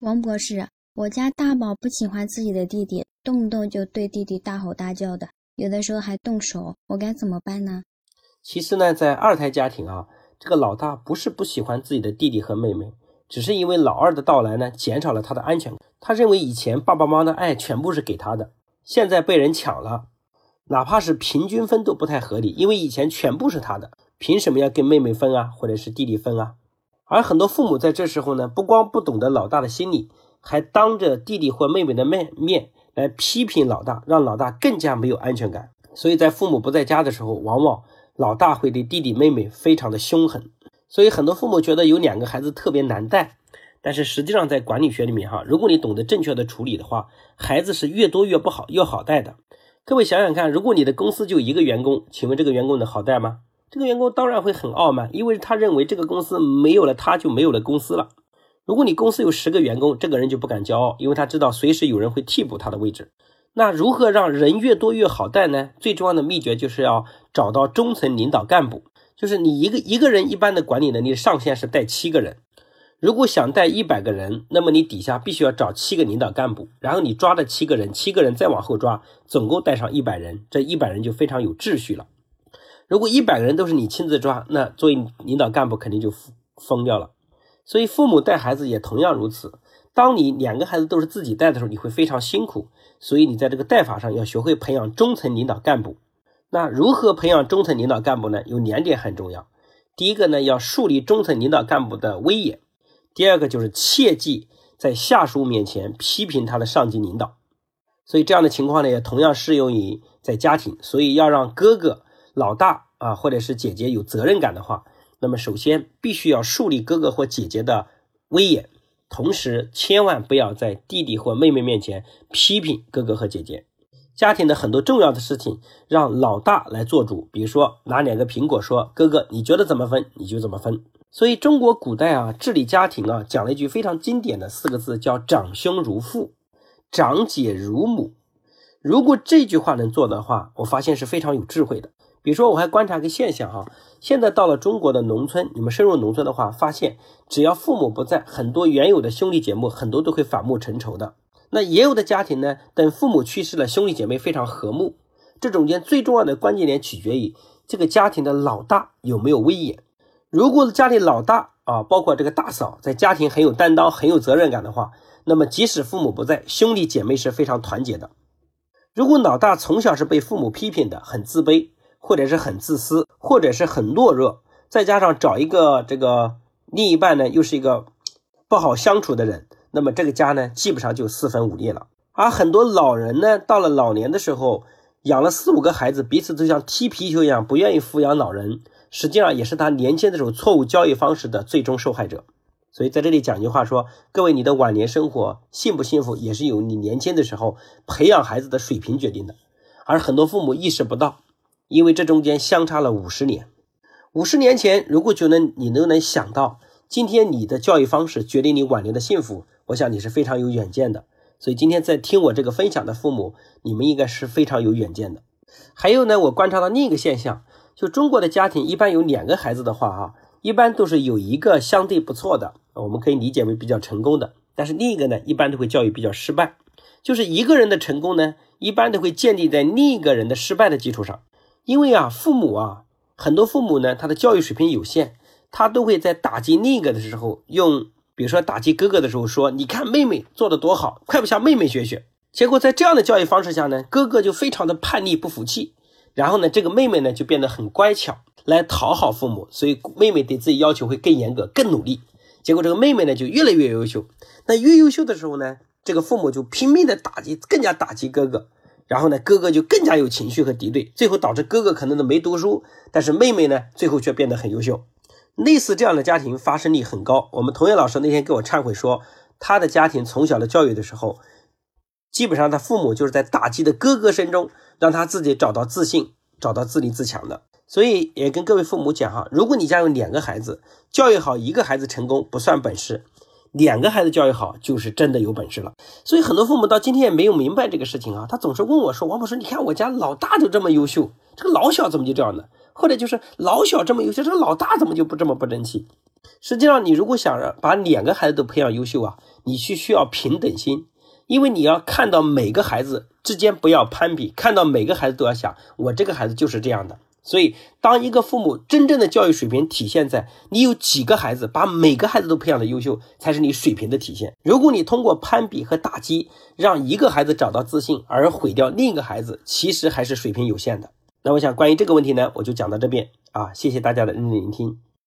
王博士，我家大宝不喜欢自己的弟弟，动不动就对弟弟大吼大叫的，有的时候还动手，我该怎么办呢？其实呢，在二胎家庭啊，这个老大不是不喜欢自己的弟弟和妹妹，只是因为老二的到来呢，减少了他的安全感。他认为以前爸爸妈妈的爱全部是给他的，现在被人抢了，哪怕是平均分都不太合理，因为以前全部是他的，凭什么要跟妹妹分啊，或者是弟弟分啊？而很多父母在这时候呢，不光不懂得老大的心理，还当着弟弟或妹妹的面面来批评老大，让老大更加没有安全感。所以在父母不在家的时候，往往老大会对弟弟妹妹非常的凶狠。所以很多父母觉得有两个孩子特别难带，但是实际上在管理学里面哈，如果你懂得正确的处理的话，孩子是越多越不好，越好带的。各位想想看，如果你的公司就一个员工，请问这个员工能好带吗？这个员工当然会很傲慢，因为他认为这个公司没有了他就没有了公司了。如果你公司有十个员工，这个人就不敢骄傲，因为他知道随时有人会替补他的位置。那如何让人越多越好带呢？最重要的秘诀就是要找到中层领导干部，就是你一个一个人一般的管理能力上限是带七个人。如果想带一百个人，那么你底下必须要找七个领导干部，然后你抓的七个人，七个人再往后抓，总共带上一百人，这一百人就非常有秩序了。如果一百个人都是你亲自抓，那作为领导干部肯定就疯掉了。所以父母带孩子也同样如此。当你两个孩子都是自己带的时候，你会非常辛苦。所以你在这个带法上要学会培养中层领导干部。那如何培养中层领导干部呢？有两点很重要。第一个呢，要树立中层领导干部的威严；第二个就是切记在下属面前批评他的上级领导。所以这样的情况呢，也同样适用于在家庭。所以要让哥哥。老大啊，或者是姐姐有责任感的话，那么首先必须要树立哥哥或姐姐的威严，同时千万不要在弟弟或妹妹面前批评哥哥和姐姐。家庭的很多重要的事情让老大来做主，比如说拿两个苹果说：“哥哥，你觉得怎么分，你就怎么分。”所以中国古代啊治理家庭啊讲了一句非常经典的四个字，叫“长兄如父，长姐如母”。如果这句话能做的话，我发现是非常有智慧的。比如说，我还观察个现象哈，现在到了中国的农村，你们深入农村的话，发现只要父母不在，很多原有的兄弟姐妹很多都会反目成仇的。那也有的家庭呢，等父母去世了，兄弟姐妹非常和睦。这中间最重要的关键点取决于这个家庭的老大有没有威严。如果家里老大啊，包括这个大嫂，在家庭很有担当、很有责任感的话，那么即使父母不在，兄弟姐妹是非常团结的。如果老大从小是被父母批评的，很自卑。或者是很自私，或者是很懦弱，再加上找一个这个另一半呢，又是一个不好相处的人，那么这个家呢，基本上就四分五裂了。而很多老人呢，到了老年的时候，养了四五个孩子，彼此都像踢皮球一样，不愿意抚养老人，实际上也是他年轻的时候错误教育方式的最终受害者。所以在这里讲句话说，各位，你的晚年生活幸不幸福，也是由你年轻的时候培养孩子的水平决定的，而很多父母意识不到。因为这中间相差了五十年，五十年前如果就能你都能想到，今天你的教育方式决定你晚年的幸福，我想你是非常有远见的。所以今天在听我这个分享的父母，你们应该是非常有远见的。还有呢，我观察到另一个现象，就中国的家庭一般有两个孩子的话，啊，一般都是有一个相对不错的，我们可以理解为比较成功的，但是另一个呢，一般都会教育比较失败。就是一个人的成功呢，一般都会建立在另一个人的失败的基础上。因为啊，父母啊，很多父母呢，他的教育水平有限，他都会在打击另一个的时候，用比如说打击哥哥的时候说：“你看妹妹做的多好，快不向妹妹学学。”结果在这样的教育方式下呢，哥哥就非常的叛逆不服气，然后呢，这个妹妹呢就变得很乖巧，来讨好父母，所以妹妹对自己要求会更严格、更努力。结果这个妹妹呢就越来越优秀，那越优秀的时候呢，这个父母就拼命的打击，更加打击哥哥。然后呢，哥哥就更加有情绪和敌对，最后导致哥哥可能都没读书，但是妹妹呢，最后却变得很优秀。类似这样的家庭发生率很高。我们童言老师那天给我忏悔说，他的家庭从小的教育的时候，基本上他父母就是在打击的哥哥声中，让他自己找到自信，找到自立自强的。所以也跟各位父母讲哈，如果你家有两个孩子，教育好一个孩子成功不算本事。两个孩子教育好，就是真的有本事了。所以很多父母到今天也没有明白这个事情啊。他总是问我说：“王博士，你看我家老大就这么优秀，这个老小怎么就这样呢？或者就是老小这么优秀，这个老大怎么就不这么不争气？”实际上，你如果想把两个孩子都培养优秀啊，你去需要平等心，因为你要看到每个孩子之间不要攀比，看到每个孩子都要想，我这个孩子就是这样的。所以，当一个父母真正的教育水平体现在你有几个孩子，把每个孩子都培养的优秀，才是你水平的体现。如果你通过攀比和打击让一个孩子找到自信，而毁掉另一个孩子，其实还是水平有限的。那我想关于这个问题呢，我就讲到这边啊，谢谢大家的认真聆听。